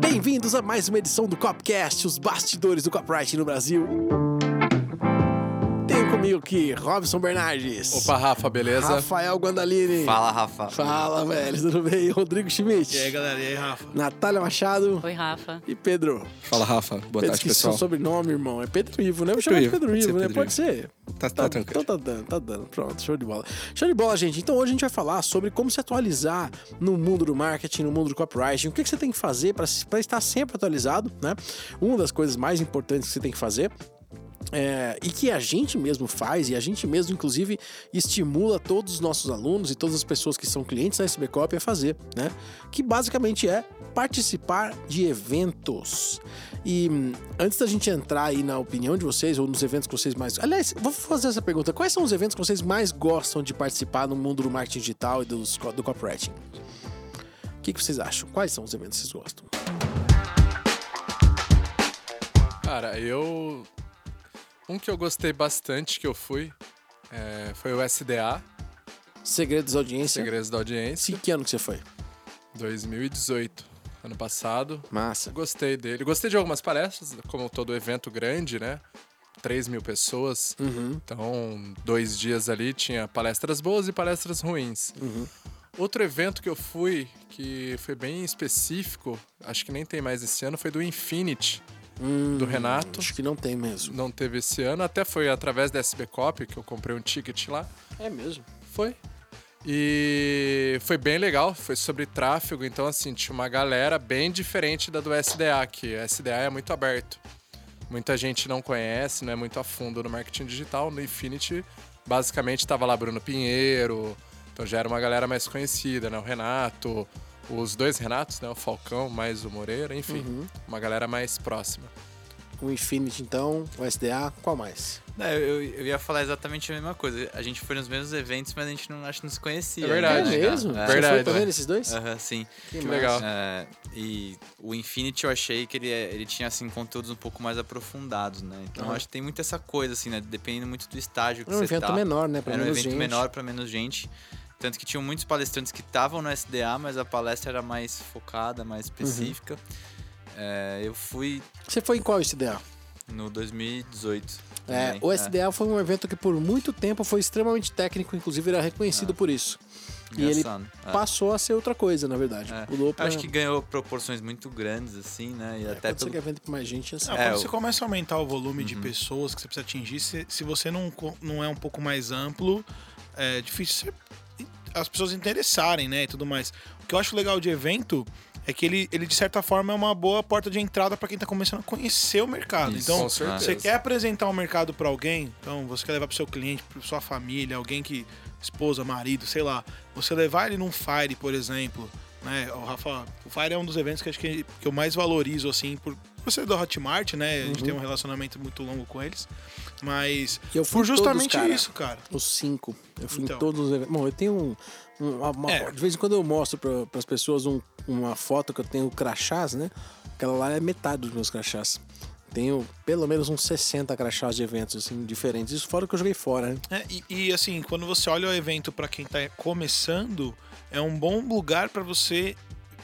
Bem-vindos a mais uma edição do Copcast, os bastidores do copyright no Brasil. Tenho comigo aqui Robson Bernardes. Opa, Rafa, beleza? Rafael Guandalini. Fala, Rafa. Fala, velho, tudo bem? Rodrigo Schmidt. E aí, galera? E aí, Rafa? Natália Machado. Oi, Rafa. E Pedro. Fala, Rafa. Boa Pedro, tarde, pessoal. seu sobrenome, irmão. É Pedro Ivo, né? Eu vou chamar de Pedro Ivo, né? Pedro Pode Ivo. ser. Tá, tá tranquilo. Então tá dando, tá dando. Pronto, show de bola. Show de bola, gente. Então hoje a gente vai falar sobre como se atualizar no mundo do marketing, no mundo do copywriting. O que, que você tem que fazer para estar sempre atualizado, né? Uma das coisas mais importantes que você tem que fazer é, e que a gente mesmo faz, e a gente mesmo, inclusive, estimula todos os nossos alunos e todas as pessoas que são clientes da SB Copy a fazer, né? Que basicamente é participar de eventos. E hum, antes da gente entrar aí na opinião de vocês, ou nos eventos que vocês mais. Aliás, vou fazer essa pergunta: quais são os eventos que vocês mais gostam de participar no mundo do marketing digital e dos, do copywriting? O que, que vocês acham? Quais são os eventos que vocês gostam? Cara, eu. Um que eu gostei bastante que eu fui é, foi o SDA, Segredos da audiência. Segredos da Audiência, Sim, que ano que você foi? 2018, ano passado. Massa. Gostei dele. Gostei de algumas palestras, como todo evento grande, né? 3 mil pessoas. Uhum, Então, dois dias ali tinha palestras boas e palestras ruins. uhum. Outro evento que eu fui, que foi bem específico, acho que nem tem mais esse ano, foi do Infinity, Hum, do Renato. Acho que não tem mesmo. Não teve esse ano, até foi através da SB Copy que eu comprei um ticket lá. É mesmo. Foi. E foi bem legal, foi sobre tráfego, então assim, tinha uma galera bem diferente da do SDA, que o SDA é muito aberto. Muita gente não conhece, não é muito a fundo no marketing digital. No Infinity, basicamente, tava lá Bruno Pinheiro, então já era uma galera mais conhecida, né? O Renato, os dois Renatos, né? O Falcão mais o Moreira, enfim, Uhum. uma galera mais próxima. O Infinity, então, o SDA, qual mais? Não, eu, eu ia falar exatamente a mesma coisa. A gente foi nos mesmos eventos, mas a gente não, acho que não se conhecia. É verdade. né, É mesmo? É. Você Verdade, foi também é. nesses dois? Aham, sim. Que massa. legal. É, e o Infinity eu achei que ele, é- ele tinha assim conteúdos um pouco mais aprofundados, né? Então Aham. acho que tem muito essa coisa assim, né? Dependendo muito do estágio que É um você evento tá. menor, né? Pra Era um menos evento gente. menor para menos gente. Tanto que tinham muitos palestrantes que estavam no SDA, mas a palestra era mais focada, mais Uhum. específica. É, eu fui Você foi em qual SDA? no 2018. É, também, o SDA foi um evento que por muito tempo foi extremamente técnico, inclusive era reconhecido por isso. E ele Engraçado. É. passou a ser outra coisa, na verdade. É. Pulou pra... Acho que ganhou proporções muito grandes, assim, né? E É, até quando você pelo... quer vender pra mais gente, assim. É, quando o- você começa a aumentar o volume Uhum. de pessoas que você precisa atingir, se, se você não, não é um pouco mais amplo, é difícil você- as pessoas interessarem, né? E tudo mais. O que eu acho legal de evento é que ele, ele de certa forma, é uma boa porta de entrada para quem tá começando a conhecer o mercado. Isso, então, você quer apresentar o mercado para alguém, então você quer levar para seu cliente, para sua família, alguém que esposa, marido, sei lá, você levar ele num Fire, por exemplo, né? O Rafa, o Fire é um dos eventos que acho que, que eu mais valorizo assim por por ser do Hotmart, né? A gente Uhum. tem um relacionamento muito longo com eles, mas eu fui por em todos, justamente cara. isso, cara. Os cinco. Eu fui em Então. todos os eventos. Bom, eu tenho um. um- uma- uma- É. De vez em quando eu mostro para as pessoas um- uma foto que eu tenho crachás, né? Aquela lá é metade dos meus crachás. Tenho pelo menos uns 60 crachás de eventos, assim, diferentes. Isso fora que eu joguei fora, né? É, e, e, assim, quando você olha o evento para quem tá começando, é um bom lugar para você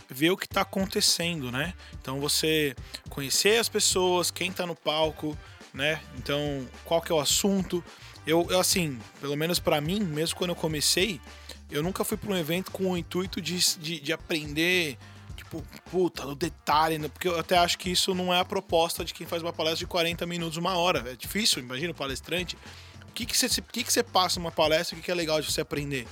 ver o que tá acontecendo, né? Então você conhecer as pessoas, quem tá no palco, né? Então, qual que é o assunto? Eu, eu, assim, pelo menos para mim, mesmo quando eu comecei, eu nunca fui para um evento com o intuito de, de, de aprender, tipo, puta, no detalhe, né? porque eu até acho que isso não é a proposta de quem faz uma palestra de 40 minutos, uma hora. É difícil, imagina o palestrante. O que, que, você, que, que você passa numa palestra o que, que é legal de você aprender?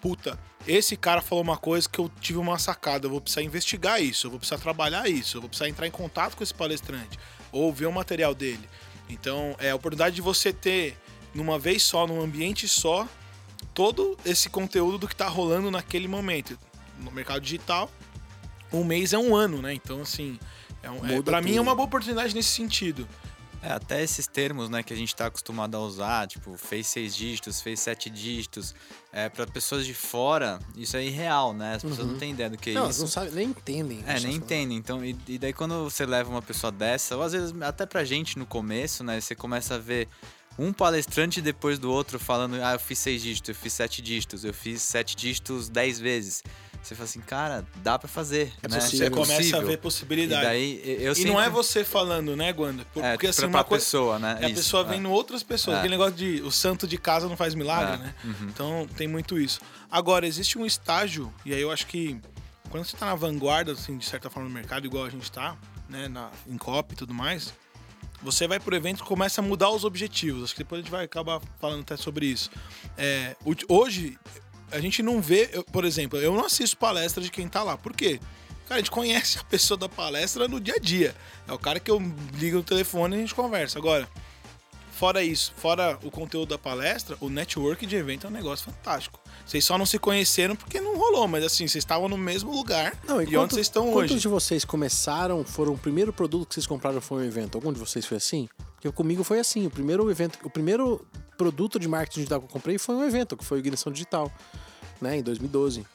Puta, esse cara falou uma coisa que eu tive uma sacada, eu vou precisar investigar isso, eu vou precisar trabalhar isso, eu vou precisar entrar em contato com esse palestrante, ou ver o material dele. Então, é a oportunidade de você ter, numa vez só, num ambiente só, todo esse conteúdo do que tá rolando naquele momento. No mercado digital, um mês é um ano, né? Então, assim, é um, é, pra mim é uma boa oportunidade nesse sentido. É, até esses termos, né, que a gente tá acostumado a usar, tipo, fez seis dígitos, fez sete dígitos, é, para pessoas de fora, isso é irreal, né? As pessoas não têm ideia do que é Uhum. não, elas isso. não sabem, nem entendem. É, nem entendem. Então, e, e daí quando você leva uma pessoa dessa, ou às vezes até pra gente no começo, né? Você começa a ver um palestrante depois do outro falando, ah, eu fiz seis dígitos, eu fiz sete dígitos, eu fiz sete dígitos dez vezes. Você fala assim, cara, dá pra fazer. É né? possível. Você começa a possível. ver E possibilidade. daí eu E sempre... não é você falando, né, Guanda? Por- É, Porque assim, pra, uma pra coisa. pessoa, né? É a Isso, pessoa é. vendo outras pessoas. É. Aquele negócio de o santo de casa não faz milagre, É, né? uhum. Então tem muito isso. Agora, existe um estágio, e aí eu acho que quando você tá na vanguarda, assim, de certa forma, no mercado, igual a gente tá, né, na, em COP e tudo mais, você vai pro evento e começa a mudar os objetivos. Acho que depois a gente vai acabar falando até sobre isso. É, hoje, a gente não vê, eu- por exemplo, eu não assisto palestra de quem tá lá. Por quê? Cara, a gente conhece a pessoa da palestra no dia a dia. É o cara que eu ligo no telefone e a gente conversa. Agora, fora isso, fora o conteúdo da palestra, o network de evento é um negócio fantástico. Vocês só não se conheceram porque não rolou, mas assim, vocês estavam no mesmo lugar Não, e, quanto- onde vocês estão Quantos hoje. de vocês começaram, foram o primeiro produto que vocês compraram foi um evento? Algum de vocês foi assim? Porque comigo foi assim, o primeiro evento, o primeiro produto de marketing digital que eu comprei foi um evento, que foi o Ignição Digital, né, em 2012.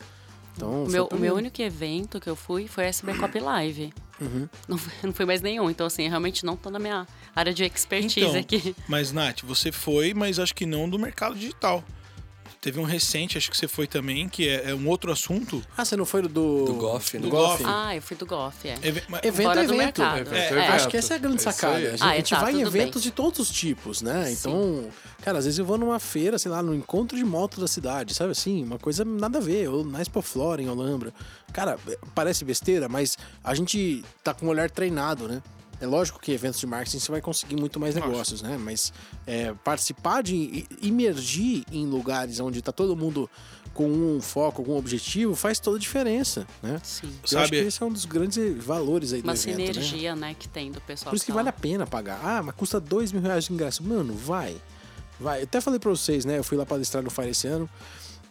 Então, O meu, o meu único evento que eu fui foi a SB Cop Live. Uhum. Não, foi- não foi mais nenhum. Então, assim, realmente não tô na minha área de expertise Então, aqui. Mas, Nath, você foi, mas acho que não do mercado digital. Teve um recente, acho que você foi também, que é, é um outro assunto. Ah, você não foi do... Do, Do Golf, né? do? Golf. Ah, eu fui do Golf, é. Eve- mas- Evento Fora é do evento. É, evento. Acho que essa é a grande É sacada. A gente, Ah, a gente tá, vai em tudo bem. eventos de todos os tipos, né? Sim. Então, cara, às vezes eu vou numa feira, sei lá, no encontro de moto da cidade, sabe assim? Uma coisa nada a ver. Ou na Expo Flora, em Olambra. Cara, parece besteira, mas a gente tá com o olhar treinado, né? É lógico que eventos de marketing você vai conseguir muito mais Lógico. negócios, né? Mas é, participar de imergir em lugares onde tá todo mundo com um foco, algum objetivo, faz toda a diferença, né? Sim. Eu Sabe- acho que esse é um dos grandes valores aí do Uma evento, né? sinergia, né? que tem do pessoal. Por isso que tá vale a pena pagar. Ah, mas custa dois mil reais de ingresso. Mano, vai. Vai. Eu até falei pra vocês, né? Eu fui lá palestrar no Fire esse ano.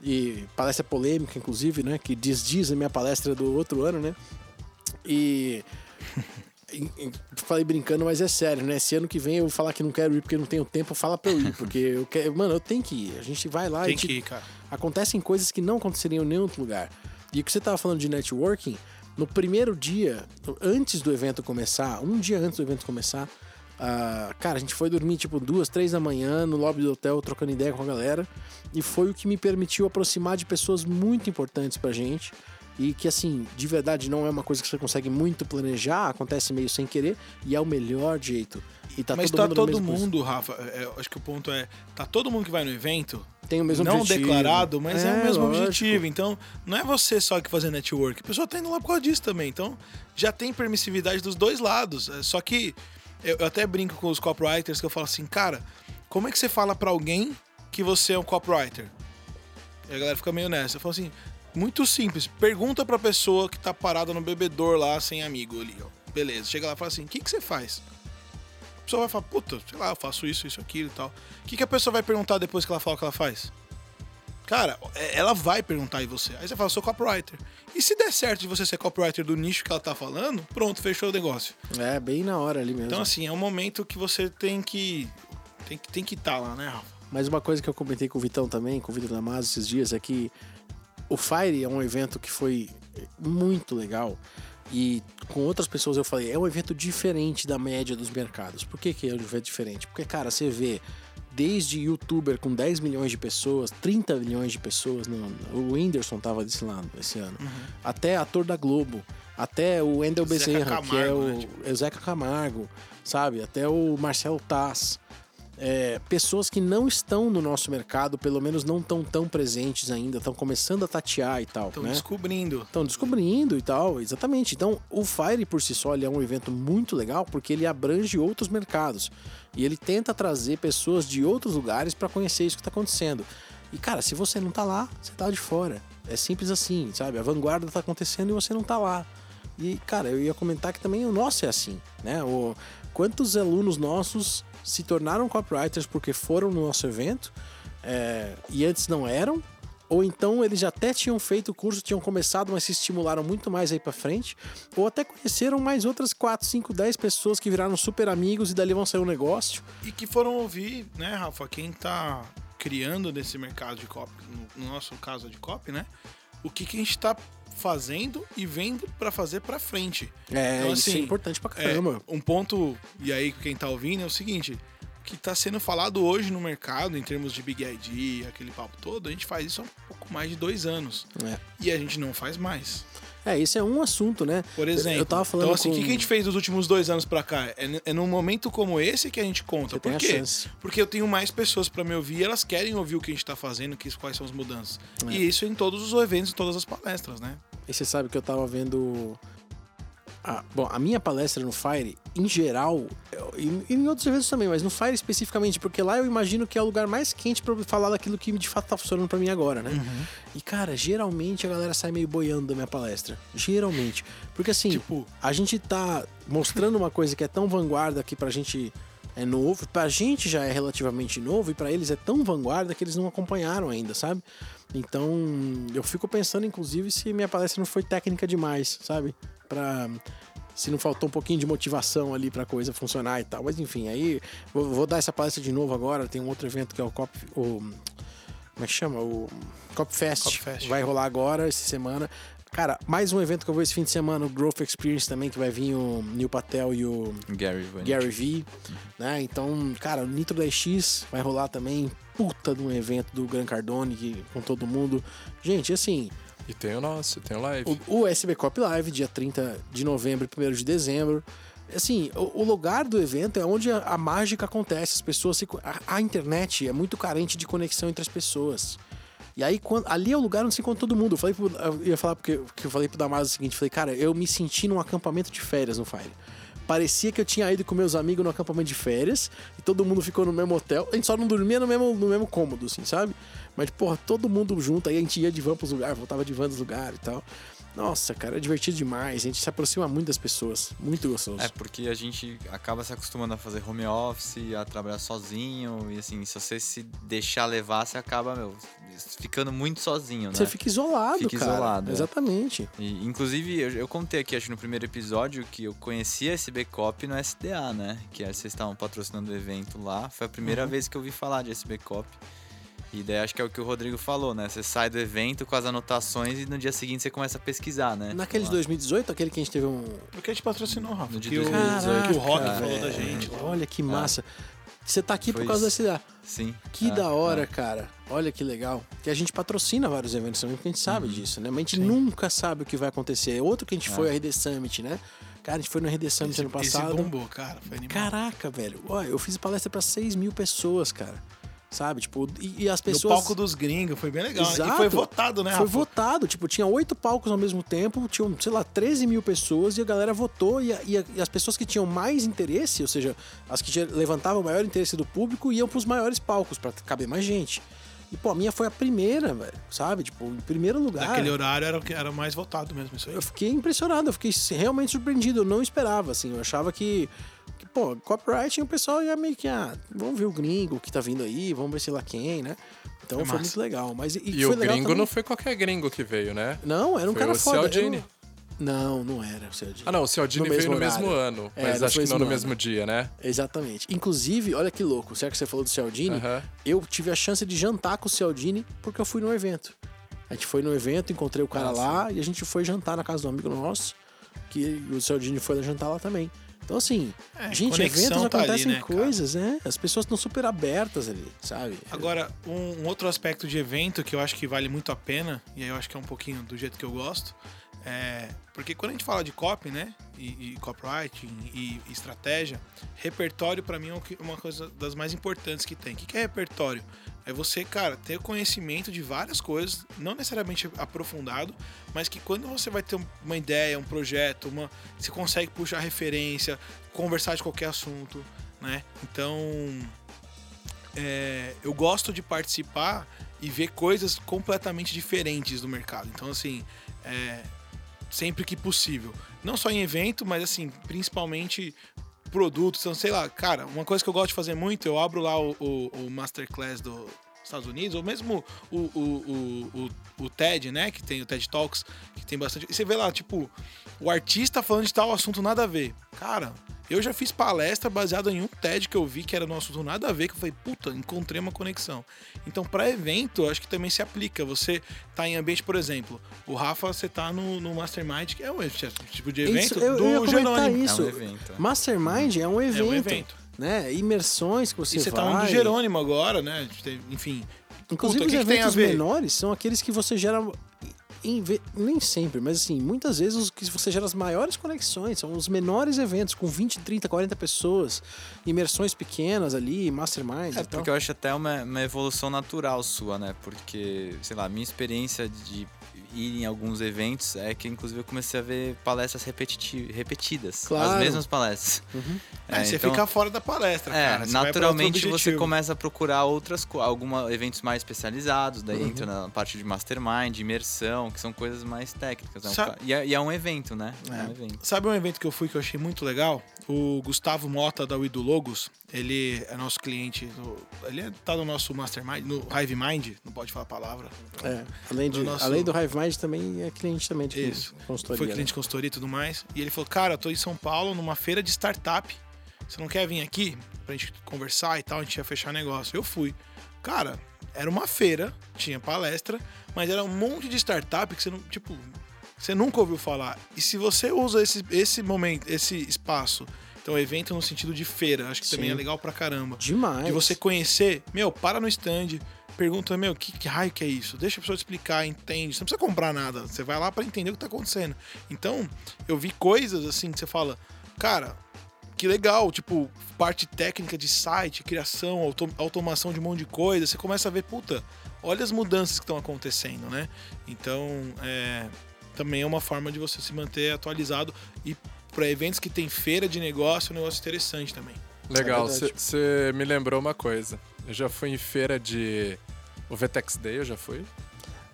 E palestra polêmica, inclusive, né? Que desdiz a minha palestra do outro ano, né? E. Falei brincando, mas é sério, né? Esse ano que vem eu vou falar que não quero ir porque não tenho tempo, fala pra eu ir. Porque eu quero. Mano, eu tenho que ir. A gente vai lá Tem e. te- que ir, cara. acontecem coisas que não aconteceriam em nenhum outro lugar. E o que você tava falando de networking, no primeiro dia, antes do evento começar, um dia antes do evento começar, ah, cara, a gente foi dormir tipo duas, três da manhã no lobby do hotel, trocando ideia com a galera. E foi o que me permitiu aproximar de pessoas muito importantes pra gente. E que, assim, de verdade não é uma coisa que você consegue muito planejar, acontece meio sem querer, e é o melhor jeito. E tá Mas todo tá mundo todo mundo, Rafa. é, eu acho que o ponto é. Tá todo mundo que vai no evento tem o mesmo não objetivo. declarado, mas é, o mesmo lógico. objetivo. Então, não é você só que fazer network. A pessoa tá indo lá por causa disso também. Então, já tem permissividade dos dois lados. É, Só que eu, eu até brinco com os copywriters que eu falo assim, cara, como é que você fala pra alguém que você é um copywriter? E a galera fica meio nessa. Eu falo assim, muito simples. Pergunta pra pessoa que tá parada no bebedor lá, sem amigo ali, ó. Beleza. Chega lá e fala assim, o que, que você faz? A pessoa vai falar, puta, sei lá, eu faço isso, isso, aquilo e tal. O que, que a pessoa vai perguntar depois que ela fala o que ela faz? Cara, é- ela vai perguntar em você. Aí você fala, sou copywriter. E se der certo de você ser copywriter do nicho que ela tá falando, pronto, fechou o negócio. É, bem na hora ali mesmo. Então, assim, é um momento que você tem que. Tem que tem que estar lá, né, Rafa? Mas uma coisa que eu comentei com o Vitão também, com o Vitor Damasio esses dias, é que o Fire é um evento que foi muito legal. E com outras pessoas eu falei, é um evento diferente da média dos mercados. Por que, que é um evento diferente? Porque, cara, você vê desde youtuber com 10 milhões de pessoas, 30 milhões de pessoas, no, o Whindersson tava desse lado esse ano, até ator da Globo, até o Wendel Bezerra, que é Camargo, o, né, tipo. é Zeca Camargo, sabe? Até o Marcelo Taz é, pessoas que não estão no nosso mercado, pelo menos não estão tão presentes ainda, estão começando a tatear e tal, Estão né? descobrindo. Estão descobrindo e tal, exatamente. Então, o Fire por si só ele é um evento muito legal porque ele abrange outros mercados e ele tenta trazer pessoas de outros lugares para conhecer isso que está acontecendo. E cara, se você não tá lá, você tá de fora. É simples assim, sabe? A vanguarda tá acontecendo e você não tá lá. E cara, eu ia comentar que também o nosso é assim, né? O quantos alunos nossos se tornaram copywriters porque foram no nosso evento é, e antes não eram, ou então eles até tinham feito o curso, tinham começado, mas se estimularam muito mais aí pra frente, ou até conheceram mais outras 4, 5, 10 pessoas que viraram super amigos e dali vão sair um negócio. E que foram ouvir, né, Rafa, quem tá criando nesse mercado de copy, no, no nosso caso de copy, né? O que, que a gente tá fazendo e vendo para fazer para frente. É, Então, isso assim, é importante pra É, caramba. um ponto, e aí quem tá ouvindo, é o seguinte: que tá sendo falado hoje no mercado, em termos de Big ID, aquele papo todo, a gente faz isso há um pouco mais de dois anos. É. E a gente não faz mais. É, isso é um assunto, né? Por exemplo. Eu tava falando então, assim, o com- que a gente fez dos últimos dois anos pra cá? É, é num momento como esse que a gente conta. Você Por quê? Porque eu tenho mais pessoas pra me ouvir, elas querem ouvir o que a gente tá fazendo, que, quais são as mudanças. É. E isso em todos os eventos, em todas as palestras, né? E você sabe que eu tava vendo. A- bom, a minha palestra no Fire, em geral, eu- e em outros eventos também, mas no Fire especificamente, porque lá eu imagino que é o lugar mais quente pra eu falar daquilo que de fato tá funcionando pra mim agora, né? E cara, geralmente a galera sai meio boiando da minha palestra. Geralmente. Porque assim, Tipo? a gente tá mostrando uma coisa que é tão vanguarda que pra gente é novo, pra gente já é relativamente novo e pra eles é tão vanguarda que eles não acompanharam ainda, sabe? Então, eu fico pensando inclusive se minha palestra não foi técnica demais, sabe? Pra se não faltou um pouquinho de motivação ali pra coisa funcionar e tal. Mas enfim, aí vou, vou dar essa palestra de novo agora, tem um outro evento que é o Cop o como é que chama? O Copfest. Copfest. Vai rolar agora, essa semana. Cara, mais um evento que eu vou esse fim de semana, o Growth Experience também, que vai vir o Neil Patel e o Gary. Gary V, né? Então, cara, o Nitro 10X vai rolar também. Puta de um evento do Gran Cardone que- com todo mundo. Gente, assim, E tem o nosso, tem o live. o, o SB Cop Live, dia 30 de novembro e 1 de dezembro. Assim, o, o lugar do evento é onde a, a mágica acontece. As pessoas se. A, a internet é muito carente de conexão entre as pessoas. E aí, quando, ali é o lugar onde se encontra todo mundo. Eu, falei pro, eu ia falar porque que eu falei pro Damaso o seguinte: falei, cara, eu me senti num acampamento de férias no Fire. Parecia que eu tinha ido com meus amigos no acampamento de férias e todo mundo ficou no mesmo hotel. A gente só não dormia no mesmo, no mesmo cômodo, assim, sabe? Mas, porra, todo mundo junto. Aí a gente ia de van pros lugares, voltava de van dos lugares e tal. Nossa, cara, é divertido demais. A gente se aproxima muito das pessoas. Muito gostoso. É porque a gente acaba se acostumando a fazer home office, a trabalhar sozinho, e assim, se você se deixar levar, você acaba, meu, ficando muito sozinho, né? Você fica isolado, Fica cara. isolado, é. Exatamente. E, inclusive, eu, eu contei aqui, acho, no primeiro episódio, que eu conheci a SB Cop no SDA, né? Que é, vocês estavam patrocinando o evento lá. Foi a primeira Uhum. vez que eu ouvi falar de SB Cop. E daí acho que é o que o Rodrigo falou, né? Você sai do evento com as anotações e no dia seguinte você começa a pesquisar, né? Naquele de Lá. 2018, aquele que a gente teve um. Porque a gente patrocinou, Rafa. No de que, o, 2018, que o Rock cara. falou da É, gente. lá. Olha que massa. Você tá aqui por Foi causa da isso. SDA. Sim. Que é, da hora, é. cara. Olha que legal. Que a gente patrocina vários eventos também, porque a gente sabe Uhum. disso, né? Mas a gente nunca sabe o que vai acontecer. Outro que a gente É. foi, a RD Summit, né? Cara, a gente foi no RD Summit Esse, ano esse passado. bombou, cara. Foi animal. Caraca, velho. Olha, eu fiz palestra pra 6 mil pessoas, cara. Sabe? Tipo, e, e as pessoas. palco dos gringos, foi bem legal. Exato. E foi votado, né, Foi Rafa? votado, tipo, tinha oito palcos ao mesmo tempo, tinham, sei lá, 13 mil pessoas e a galera votou e, a- e a- e as pessoas que tinham mais interesse, ou seja, as que levantavam o maior interesse do público, iam pros maiores palcos pra caber mais gente. E, pô, a minha foi a primeira, velho, sabe? Tipo, em primeiro lugar. Naquele horário era o que era mais votado mesmo, isso aí. Eu fiquei impressionado, eu fiquei realmente surpreendido. Eu não esperava, assim. Eu achava que pô, copyright o pessoal ia meio que, ah, vamos ver o gringo que tá vindo aí, vamos ver sei lá quem, né? Então É foi muito legal. Mas, e, E, o gringo também- não foi qualquer gringo que veio, né? Não, era um Foi cara o foda. eu Cialdini. Não... não, não era o Cialdini. Ah, não, o Cialdini No veio no mesmo ano, É, mas no acho que não no ano. mesmo dia, né? Exatamente. Inclusive, olha que louco, será que você falou do Cialdini? Aham. Eu tive a chance de jantar com o Cialdini porque eu fui no evento. A gente foi no evento, encontrei o cara Ah, lá e a gente foi jantar na casa do amigo nosso, que o Cialdini foi jantar lá também. Então, assim, É, gente, eventos tá ali, acontecem né, cara? coisas, né? As pessoas estão super abertas ali, sabe? Agora, um, um outro aspecto de evento que eu acho que vale muito a pena, e aí eu acho que é um pouquinho do jeito que eu gosto, é. Porque quando a gente fala de copy, né? E, e copywriting e, e estratégia, repertório pra mim é uma coisa das mais importantes que tem. O que é repertório? É você, cara, ter conhecimento de várias coisas, não necessariamente aprofundado, mas que quando você vai ter um- uma ideia, um projeto, uma, você consegue puxar referência, conversar de qualquer assunto, né? Então, é, eu gosto de participar e ver coisas completamente diferentes do mercado. Então, assim, é, sempre que possível. Não só em evento, mas assim, principalmente produtos. Então, sei lá, cara, uma coisa que eu gosto de fazer muito, eu abro lá o, o, o Masterclass dos Estados Unidos, ou mesmo o, o, o, o TED, né? Que tem o TED Talks, que tem bastante. E você vê lá, tipo, o artista falando de tal assunto nada a ver. Cara, eu já fiz palestra baseada em um TED que eu vi que era no assunto nada a ver, que eu falei, puta, encontrei uma conexão. Então, para evento, acho que também se aplica. Você tá em ambiente, por exemplo, o Rafa, você tá no, no Mastermind, que é um tipo de evento Isso, eu, do eu ia comentar Jerônimo. isso. É um evento, é. Mastermind é um evento. É um evento. né? Imersões que você E você vai. tá falando do Jerônimo agora, né? Enfim. Inclusive, Puta, os que que tem a eventos ver? menores são aqueles que você gera. Ve- Nem sempre, mas assim, muitas vezes os que você gera as maiores conexões são os menores eventos, com 20, 30, 40 pessoas, imersões pequenas ali, masterminds É, e tal. porque eu acho até uma, uma evolução natural sua, né? Porque, sei lá, minha experiência de ir em alguns eventos é que, inclusive, eu comecei a ver palestras repetidas. Claro. As mesmas palestras. Uhum. É, Aí você então- fica fora da palestra, É, cara. Você naturalmente você começa a procurar outras alguma eventos mais especializados, daí Uhum. entra na parte de mastermind, imersão, que são coisas mais técnicas. né? Sa- ca- E, é, e é um evento, né? É, É. um evento. Sabe um evento que eu fui que eu achei muito legal? O Gustavo Mota da Wido Logos, ele é nosso cliente, do- ele é- tá no nosso Mastermind, no Hive Mind, não pode falar a palavra. É, além, de, do nosso- além do Hive Mind, também é cliente também de Isso. consultoria. Foi né? cliente de consultoria e tudo mais. E ele falou, cara, eu tô em São Paulo numa feira de startup. Você não quer vir aqui pra gente conversar e tal? A gente ia fechar negócio. Eu fui. Cara, era uma feira, tinha palestra, mas era um monte de startup que você não, tipo, você nunca ouviu falar. E se você usa esse, esse momento, esse espaço, então evento no sentido de feira, acho que também Sim. é legal pra caramba. Demais. De você conhecer, meu, para no stand, pergunta, meu, que, que raio que é isso? Deixa a pessoa te explicar, entende. Você não precisa comprar nada, você vai lá para entender o que tá acontecendo. Então, eu vi coisas assim que você fala, cara, que legal, tipo, parte técnica de site, criação, auto- automação de um monte de coisa. Você começa a ver, puta, olha as mudanças que estão acontecendo, né? Então, é, também é uma forma de você se manter atualizado e para eventos que tem feira de negócio, é um negócio interessante também. Legal, É você me lembrou uma coisa. Eu já fui em feira de. O Vetex Day eu já fui.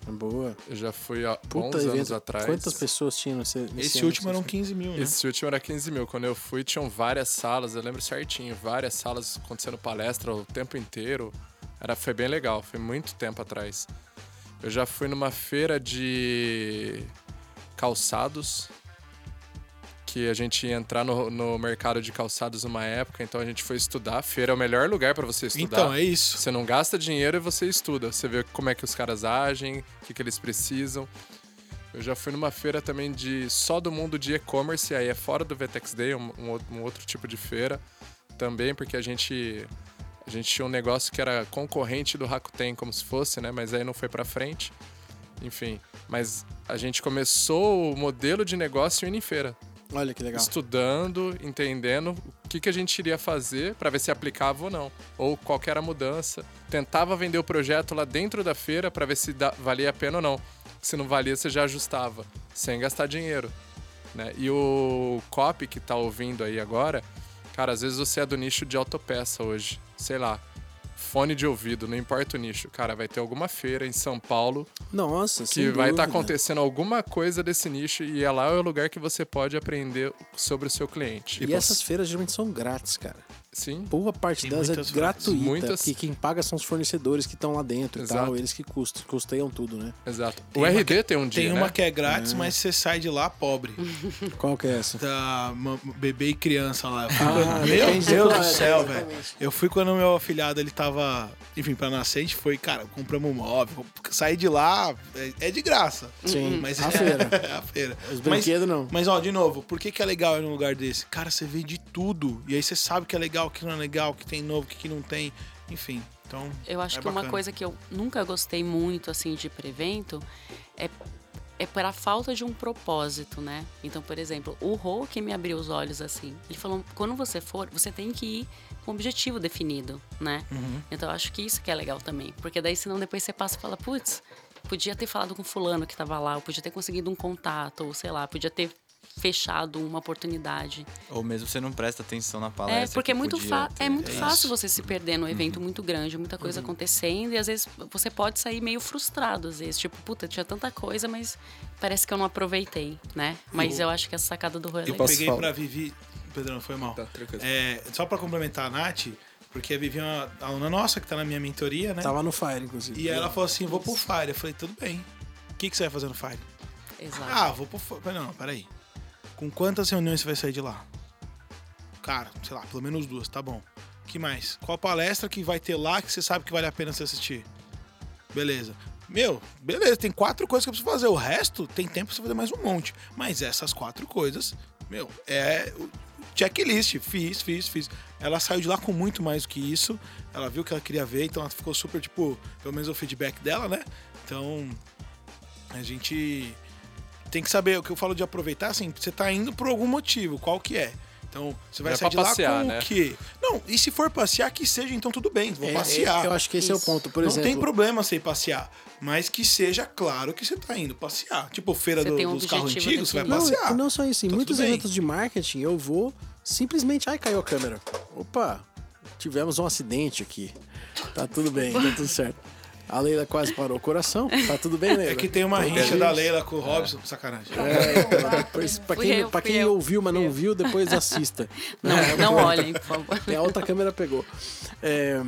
Boa. Eu já fui há Puta bons anos evento. atrás. Quantas pessoas tinham nesse, nesse Esse ano último eram você 15 mil, né? Esse último era 15 mil. Quando eu fui, tinham várias salas, eu lembro certinho, várias salas acontecendo palestra o tempo inteiro. Era, foi bem legal, foi muito tempo atrás. Eu já fui numa feira de calçados, que a gente ia entrar no, no mercado de calçados numa época, então a gente foi estudar. A feira é o melhor lugar para você estudar. Então, é isso. Você não gasta dinheiro e você estuda. Você vê como é que os caras agem, o que, que eles precisam. Eu já fui numa feira também de só do mundo de e-commerce, aí é fora do Vetex Day, um, um outro- tipo de feira também, porque a gente a gente tinha um negócio que era concorrente do Rakuten, como se fosse, né? Mas aí não foi pra frente. Enfim, mas a gente começou o modelo de negócio indo em feira, Olha que legal. estudando, entendendo o que, que a gente iria fazer para ver se aplicava ou não, ou qual que era a mudança. Tentava vender o projeto lá dentro da feira para ver se valia a pena ou não. Se não valia, você já ajustava, sem gastar dinheiro. Né? E o copy que tá ouvindo aí agora, cara, às vezes você é do nicho de autopeça hoje, sei lá. Fone de ouvido, não importa o nicho. Cara, vai ter alguma feira em São Paulo Nossa, que sem vai estar dúvida. acontecendo alguma coisa desse nicho e é lá o lugar que você pode aprender sobre o seu cliente. E essas feiras geralmente são grátis, cara. Sim, Boa parte Tem delas é muitas gratuita. Muitas. Porque quem paga são os fornecedores que estão lá dentro e Exato. tal. Eles que custam, custeiam tudo, né? exato. Tem o RD tem um dia, Tem né? uma que é grátis, mas você sai de lá pobre. Qual que é essa? Da bebê e criança lá. Ah, Meu do Deus do é, céu, velho. Eu fui quando meu afilhado ele tava, enfim, pra nascer, a gente foi, cara, compramos um móvel. Saí de lá, é, é de graça. Sim, Mas a é, feira. é a feira. Os Mas- brinquedos não. Mas, ó, de novo, por que, que é legal ir num lugar desse? Cara, você vê de tudo. E aí você sabe que é legal, o que não é legal, o que tem novo, o que não tem. Enfim, então. Eu acho é que uma bacana. coisa que eu nunca gostei muito, assim, de prevento é, é para falta de um propósito, né? Então, por exemplo, o Rô que me abriu os olhos, assim, ele falou, quando você for, você tem que ir com um objetivo definido, né? Uhum. Então, eu acho que isso que é legal também. Porque daí, senão, depois você passa e fala, putz, podia ter falado com fulano que tava lá, ou podia ter conseguido um contato, ou sei lá, podia ter fechado uma oportunidade. Ou mesmo você não presta atenção na palestra. É, porque é que muito, podia fa ter. é muito É fácil você se perder num evento muito grande, muita coisa acontecendo, e às vezes você pode sair meio frustrado, às vezes. Tipo, puta, tinha tanta coisa, mas parece que eu não aproveitei, né? Mas eu acho que essa sacada do é Eu legal. posso peguei falar? pra Vivi. Pedrão, foi mal. Tá, tranquilo. É, só pra complementar a Nath, porque a Vivi é uma aluna nossa que tá na minha mentoria, né? Tava no Fire, inclusive. E ela falou assim: vou pro Fire. Eu falei: tudo bem. O que, que você vai fazer no Fire? Exato. Ah, vou pro Fire. Eu Não, peraí. Com quantas reuniões você vai sair de lá? Cara, sei lá, pelo menos duas, tá bom. que mais? Qual palestra que vai ter lá que você sabe que vale a pena você assistir? Beleza. Meu, beleza, tem quatro coisas que eu preciso fazer. O resto tem tempo pra você fazer mais um monte. Mas essas quatro coisas, meu, é checklist, fiz, fiz, fiz. Ela saiu de lá com muito mais do que isso. Ela viu o que ela queria ver, então ela ficou super, tipo, pelo menos o feedback dela, né? Então, a gente tem que saber o que eu falo de aproveitar, assim, você tá indo por algum motivo, qual que é? Então, você vai Não é sair de lá passear, com né? o quê? Não, e se for passear, que seja, então tudo bem, vou É, passear. é, eu acho que esse é o Isso. ponto. Por não exemplo, tem problema você ir passear, mas que seja claro que você tá indo passear. Tipo, feira do- um dos carros antigos, você vai Não, passear. não só isso. Em Tá muitos eventos de marketing, eu vou simplesmente. Ai, caiu a câmera. Opa, tivemos um acidente aqui. Tá tudo bem, tá tudo certo. A Leila quase parou o coração. Tá tudo bem, Leila? É que tem uma Tá rincha da Leila com o Robson, sacanagem. É, então, depois, pra quem, eu, pra quem eu, ouviu, mas não eu. viu, depois assista. Não, não olhem, por favor. É, a outra câmera pegou. É,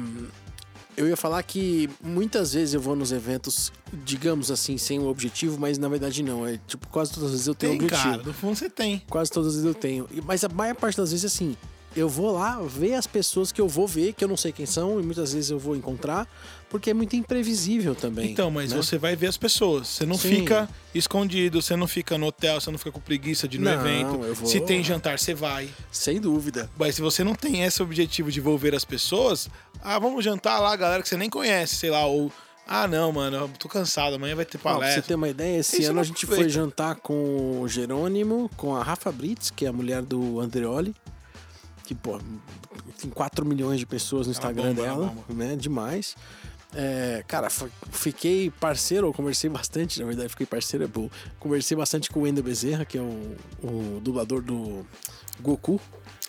eu ia falar que muitas vezes eu vou nos eventos, digamos assim, sem um objetivo, mas na verdade não. É tipo, quase todas as vezes eu tenho Tem, objetivo. cara, no fundo você tem. Quase todas as vezes eu tenho. Mas a maior parte das vezes, assim, eu vou lá ver as pessoas que eu vou ver, que eu não sei quem são, e muitas vezes eu vou encontrar, porque é muito imprevisível também. Então, mas né? você vai ver as pessoas. Você não Sim. fica escondido, você não fica no hotel, você não fica com preguiça de ir no Não, evento. vou- Se tem jantar, você vai. Sem dúvida. Mas se você não tem esse objetivo de envolver as pessoas, ah, vamos jantar lá, galera que você nem conhece, sei lá, ou. Ah, não, mano, eu tô cansado, amanhã vai ter Ó, pra você palestra. ter uma ideia, esse Isso ano não a gente foi jantar com o Jerônimo, com a Rafa Brits, que é a mulher do Andreoli, que, pô, tem 4 milhões de pessoas no Instagram bomba, ela dela, né? Demais. É, cara, fiquei parceiro, eu conversei bastante, na verdade, fiquei parceiro, é bom. Conversei bastante com o Wendel Bezerra, que é o, o dublador do Goku.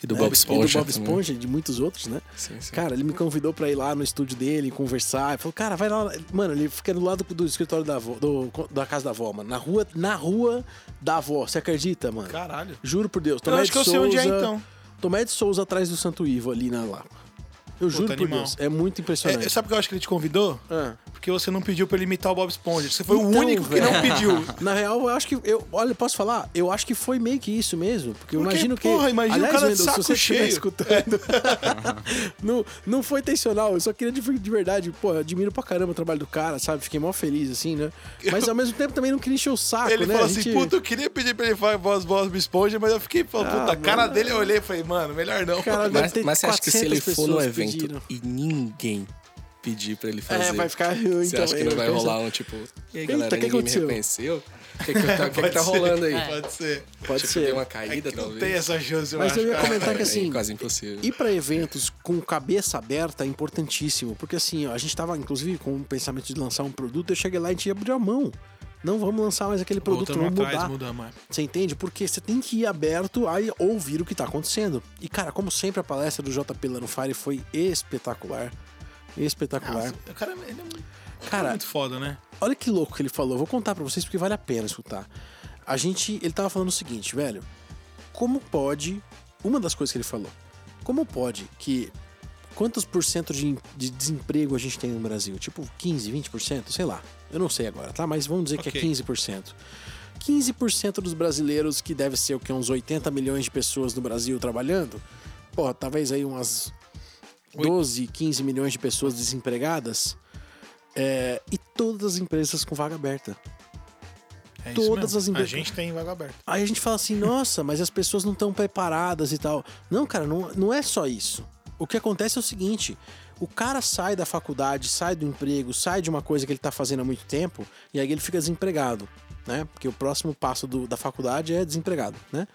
E do né? Bob E Esponja. do Bob também. Esponja e de muitos outros, né? Sim, sim. Cara, ele me convidou pra ir lá no estúdio dele, conversar. Ele falou, cara, vai lá. Mano, ele fica do lado do escritório da avó, do- da casa da avó, mano. Na rua, na rua da avó. Você acredita, mano? Caralho. Juro por Deus. Eu acho que eu sei onde é Souza- então. Tomé de Souza atrás do Santo Ivo, ali na Lapa. Eu juro por animal. Deus. É muito impressionante. É, sabe por que eu acho que ele te convidou? Ah. Porque você não pediu pra ele imitar o Bob Esponja. Você foi o Então, único que velho. não pediu. Na real, eu acho que. Eu, olha, posso falar? Eu acho que foi meio que isso mesmo. Porque eu Porque, imagino que. porra, imagina o Aliás, cara de Wendel, saco se você estiver cheio. escutando. não, não foi intencional. Eu só queria de, de verdade. Pô, eu admiro pra caramba o trabalho do cara, sabe? Fiquei mó feliz, assim, né? Mas ao mesmo tempo também não queria encher o saco, Ele né? falou assim, gente- puta, eu queria pedir pra ele fazer voz Bob Esponja, mas eu fiquei, falando, Ah, puta, a cara dele eu olhei e falei, mano, melhor não. Cara, Mas, mas você acha que se ele 400 for no pessoas evento e ninguém pedir pra ele fazer, É, vai ficar ruim você acha que não vai rolar um tipo, e aí Eita, galera, que que ninguém me aconteceu? reconheceu? O que, que, tá, o que que tá ser, rolando aí? É. Pode ser. Pode tipo, ser. deu uma É caída, que não talvez. tem essa chance, eu Mas acho. eu ia comentar que É assim, quase impossível. ir pra eventos com cabeça aberta é importantíssimo, porque assim, ó, a gente tava inclusive com o pensamento de lançar um produto, eu cheguei lá e a gente abriu a mão. Não vamos lançar mais aquele produto, Voltamos vamos atrás, mudar. Você entende? Porque você tem que ir aberto a ouvir o que tá acontecendo. E cara, como sempre a palestra do JP Lano Fire foi espetacular. Espetacular. Nossa, o cara ele é muito, Cara, muito foda, né? Olha que louco que ele falou. Vou contar pra vocês porque vale a pena escutar. A gente, ele tava falando o seguinte, velho. Como pode, uma das coisas que ele falou. Como pode que quantos por cento de, de desemprego a gente tem no Brasil? Tipo 15, 20%, sei lá. Eu não sei agora, tá? Mas vamos dizer que é Ok. 15%. 15% dos brasileiros, que deve ser o que uns 80 milhões de pessoas no Brasil trabalhando, pô, talvez aí umas 12, 15 milhões de pessoas desempregadas. É, e todas as empresas com vaga aberta. É isso Todas as A empresas- gente tem vaga aberta. Aí a gente fala assim, nossa, mas as pessoas não estão preparadas e tal. Não, cara, não, não é só isso. O que acontece é o seguinte: o cara sai da faculdade, sai do emprego, sai de uma coisa que ele tá fazendo há muito tempo, e aí ele fica desempregado, né? Porque o próximo passo do- da faculdade é desempregado, né?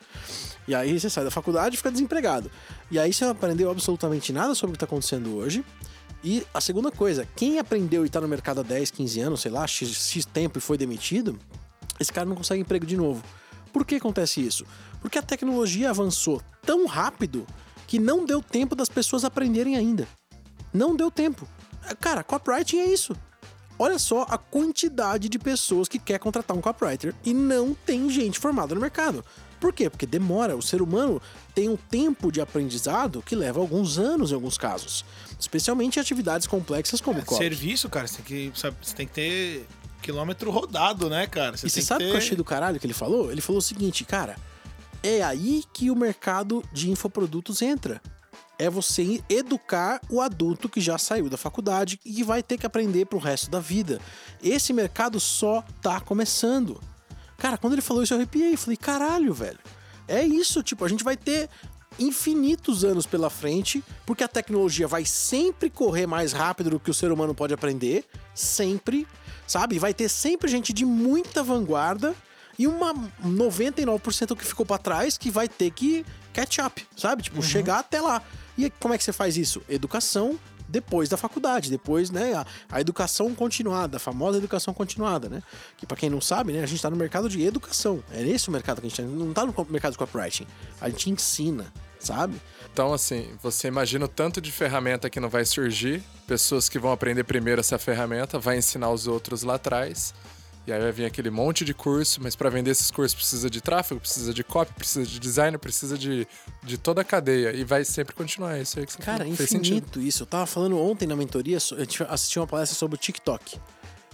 E aí você sai da faculdade e fica desempregado. E aí você não aprendeu absolutamente nada sobre o que tá acontecendo hoje. E a segunda coisa, quem aprendeu e tá no mercado há 10, 15 anos, sei lá, X, X tempo e foi demitido, esse cara não consegue emprego de novo. Por que acontece isso? Porque a tecnologia avançou tão rápido que não deu tempo das pessoas aprenderem ainda. Não deu tempo. Cara, copywriting é isso. Olha só a quantidade de pessoas que quer contratar um copywriter e não tem gente formada no mercado. Por quê? Porque demora. O ser humano tem um tempo de aprendizado que leva alguns anos em alguns casos. Especialmente em atividades complexas como copy. Serviço, cara, você tem que, sabe, você tem que ter quilômetro rodado, né, cara? E tem você sabe o ter... que eu achei do caralho que ele falou? Ele falou o seguinte, cara, é aí que o mercado de infoprodutos entra. É você educar o adulto que já saiu da faculdade e que vai ter que aprender pro resto da vida. Esse mercado só tá começando. Cara, quando ele falou isso eu arrepiei. Falei, caralho, velho. É isso, tipo, a gente vai ter infinitos anos pela frente, porque a tecnologia vai sempre correr mais rápido do que o ser humano pode aprender, sempre, sabe? Vai ter sempre gente de muita vanguarda e uma 99% que ficou pra trás que vai ter que catch up, sabe? Tipo, chegar até lá. E como é que você faz isso? Educação depois da faculdade, depois, né, a, a educação continuada, a famosa educação continuada, né? Que pra quem não sabe, né, a gente tá no mercado de educação. É esse o mercado que a gente tá, não tá no mercado de copywriting. A gente ensina, sabe? Então, assim, você imagina o tanto de ferramenta que não vai surgir, pessoas que vão aprender primeiro essa ferramenta, vai ensinar os outros lá atrás. E aí vai vir aquele monte de curso, mas para vender esses cursos precisa de tráfego, precisa de copy, precisa de design, precisa de, de toda a cadeia. E vai sempre continuar. Isso aí que você Cara, falou. Fez sentido. infinito isso. Eu tava falando ontem na mentoria, so- a gente assistiu uma palestra sobre o TikTok.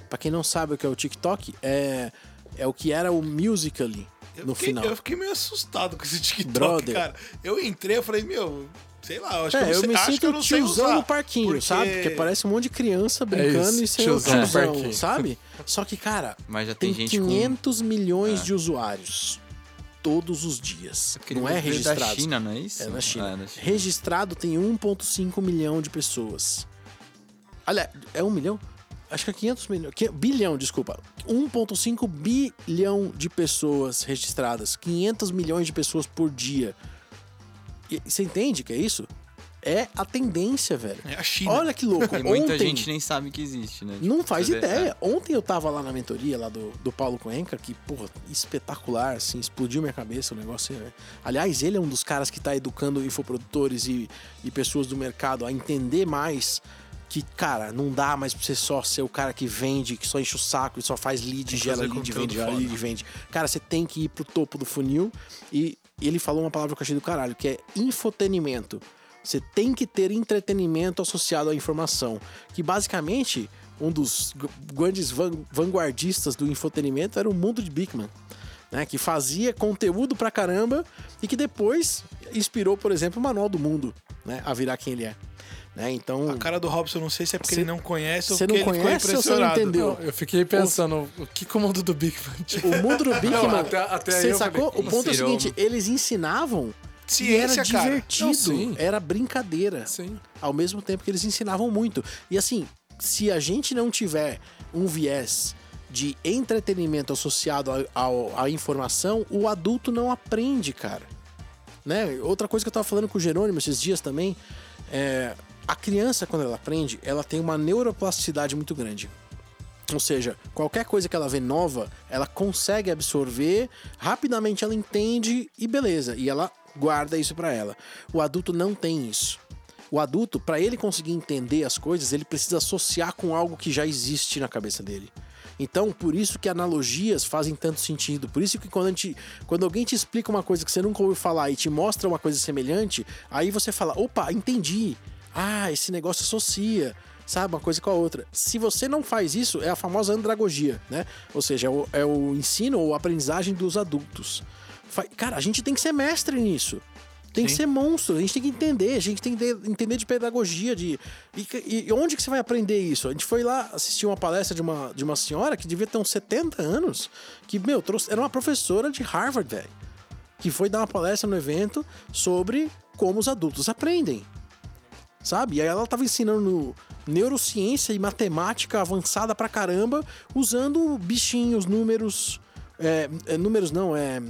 Pra quem não sabe o que é o TikTok, é, é o que era o Musical.ly Eu no fiquei, final. eu fiquei meio assustado com esse TikTok, Brother. cara. Eu entrei, eu falei, meu, sei lá, eu acho É, que eu, eu não sei, me acho que sinto eu tiozão usar, no parquinho, porque- sabe? Porque parece um monte de criança brincando isso, e sendo tiozão tiozão, parquinho. sabe? Só que, cara, Mas já tem, tem, gente com... 500 milhões É. de usuários todos os dias. Aquele Não é registrado. da China, não é isso? É na China. É, da China. Registrado tem 1,5 milhão de pessoas. Olha, é um milhão? Acho que é 500 milhões. que- Bilhão, desculpa. 1,5 bilhão de pessoas registradas. 500 milhões de pessoas por dia. E, você entende que é isso? É a tendência, velho. É a China. Olha que louco. E muita Ontem, gente nem sabe que existe, né? Tipo, não faz ideia. Ontem eu tava lá na mentoria lá do, do Paulo Cuenca, que, porra, espetacular, assim, explodiu minha cabeça o negócio. né? Aliás, ele é um dos caras que tá educando infoprodutores e, e pessoas do mercado a entender mais que, cara, não dá mais pra você só ser o cara que vende, que só enche o saco e só faz lead, gera lead, vende, gera lead, vende. Cara, você tem que ir pro topo do funil e ele falou uma palavra que eu achei do caralho, que é infotenimento. Você tem que ter entretenimento associado à informação. Que basicamente, um dos grandes van- vanguardistas do infotenimento era o mundo de Bigman. Né, que fazia conteúdo pra caramba e que depois inspirou, por exemplo, o Manual do Mundo né, a virar quem ele é. Né, então, A cara do Robson, eu não sei se é porque Cê- ele não conhece ou porque não ele conhece ficou ou cê não impressionado. entendeu? Eu fiquei pensando, o que que o mundo do Big Fan o mundo do Bigman, até- até aí você sacou? falei, o ponto é o inspirou. seguinte, eles ensinavam e era Ciência, cara. divertido, Não, sim. era brincadeira. Sim. ao mesmo tempo que eles ensinavam muito. E assim, se a gente não tiver um viés de entretenimento associado à informação, o adulto não aprende, cara. Né? Outra coisa que eu tava falando com o Jerônimo esses dias também, é, a criança, quando ela aprende, ela tem uma neuroplasticidade muito grande. Ou seja, qualquer coisa que ela vê nova, ela consegue absorver, rapidamente ela entende e beleza, e ela guarda isso pra ela. O adulto não tem isso. O adulto, pra ele conseguir entender as coisas, ele precisa associar com algo que já existe na cabeça dele. Então, por isso que analogias fazem tanto sentido. Por isso que quando, gente, quando alguém te explica uma coisa que você nunca ouviu falar e te mostra uma coisa semelhante, aí você fala: opa, entendi. Ah, esse negócio associa sabe? Uma coisa com a outra. Se você não faz isso, é a famosa andragogia, né? Ou seja, é o, é o ensino ou aprendizagem dos adultos. Fa- Cara, a gente tem que ser mestre nisso. Tem que Sim. ser monstro, a gente tem que entender, a gente tem que entender de pedagogia, de. E, e onde que você vai aprender isso? A gente foi lá assistir uma palestra de uma, de uma senhora que devia ter uns 70 anos, que, meu, trouxe, era uma professora de Harvard, velho. Que foi dar uma palestra no evento sobre como os adultos aprendem sabe? E aí ela tava ensinando neurociência e matemática avançada pra caramba, usando bichinhos, números. é, é, números não, é.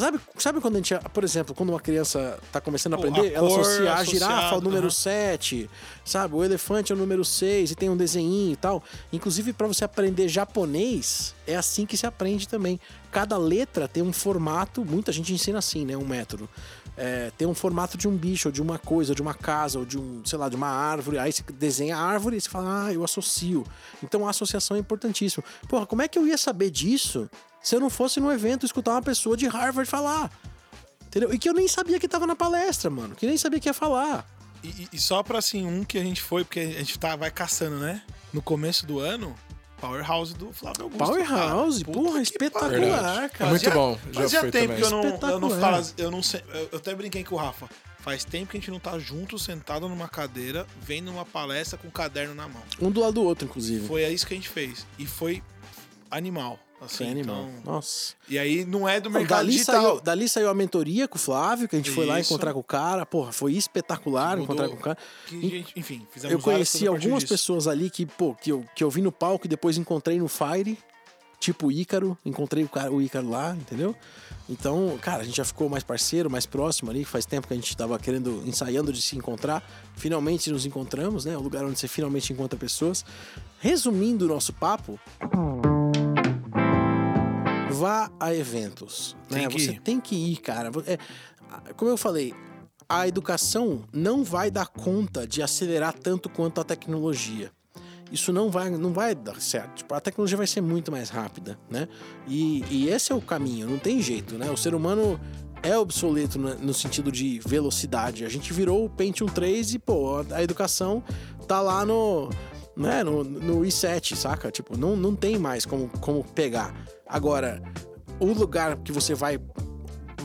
Sabe, sabe quando a gente, por exemplo, quando uma criança tá começando a aprender, a ela cor associa a girafa ao número aham. 7, sabe? O elefante é o número 6 e tem um desenhinho e tal. Inclusive, pra você aprender japonês, é assim que se aprende também. Cada letra tem um formato, muita gente ensina assim, né? Um método. É, tem um formato de um bicho, ou de uma coisa, ou de uma casa, ou de um, sei lá, de uma árvore. Aí você desenha a árvore e você fala, ah, eu associo. Então a associação é importantíssima. Porra, como é que eu ia saber disso se eu não fosse num evento escutar uma pessoa de Harvard falar? Entendeu? E que eu nem sabia que tava na palestra, mano. Que nem sabia que ia falar. E, e- só pra assim, um que a gente foi, porque a gente tá, vai caçando, né? No começo do ano, Powerhouse do Flávio Augusto. Powerhouse, cara. Porra, espetacular, Verdade. cara. Muito bom, já fazia tempo também. que eu não, eu não Espetacular. falo, eu não sei, eu eu até brinquei com o Rafa. Faz tempo que a gente não tá junto, sentado numa cadeira, vendo uma palestra com um caderno na mão. Um do lado do outro, inclusive. Foi isso que a gente fez. E foi animal. Foi animal. então- Nossa. E aí não é do mercado dali, digital. saiu, dali saiu a mentoria com o Flávio, que a gente foi lá Isso. encontrar com o cara. Porra, foi espetacular encontrar com o cara. Gente- enfim, fizemos Eu conheci algumas pessoas ali que, pô, que eu, que eu vi no palco e depois encontrei no Fire, tipo o Ícaro, encontrei o, cara, o Ícaro lá, entendeu? Então, cara, a gente já ficou mais parceiro, mais próximo ali, faz tempo que a gente tava querendo, ensaiando de se encontrar. Finalmente nos encontramos, né? O lugar onde você finalmente encontra pessoas. Resumindo o nosso papo, vá a eventos. Tem né? Você ir. tem que ir, cara. É, como eu falei, a educação não vai dar conta de acelerar tanto quanto a tecnologia. Isso não vai, não vai dar certo. Tipo, a tecnologia vai ser muito mais rápida, né? E, e esse é o caminho, não tem jeito, né? O ser humano é obsoleto no, sentido de velocidade. A gente virou o Pentium 3 e, pô, a, a educação tá lá no, né, no, no i7, saca? Tipo, não, não tem mais como, como pegar. Agora, o lugar que você vai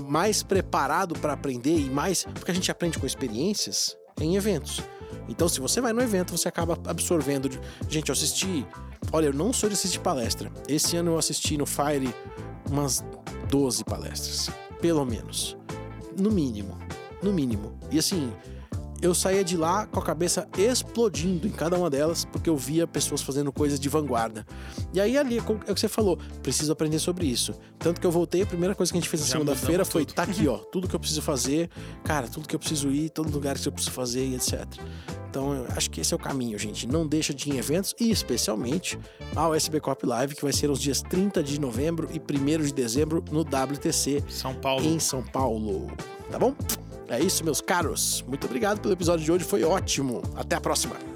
mais preparado para aprender e mais. Porque a gente aprende com experiências em eventos. Então, se você vai no evento, você acaba absorvendo. de- Gente, eu assisti. Olha, eu não sou de assistir palestra. Esse ano eu assisti no Fire umas 12 palestras. Pelo menos. No mínimo. No mínimo. E assim, eu saía de lá com a cabeça explodindo em cada uma delas, porque eu via pessoas fazendo coisas de vanguarda. E aí ali, é o que você falou, preciso aprender sobre isso. Tanto que eu voltei, a primeira coisa que a gente fez na segunda-feira foi, tá aqui, ó, tudo que eu preciso fazer, cara, tudo que eu preciso ir, todo lugar que eu preciso fazer e etc. Então, eu acho que esse é o caminho, gente. Não deixa de ir em eventos e especialmente ao SB Cop Live, que vai ser nos dias 30 de novembro e 1 de dezembro no WTC São Paulo. em São Paulo. Tá bom? É isso, meus caros. Muito obrigado pelo episódio de hoje, foi ótimo. Até a próxima.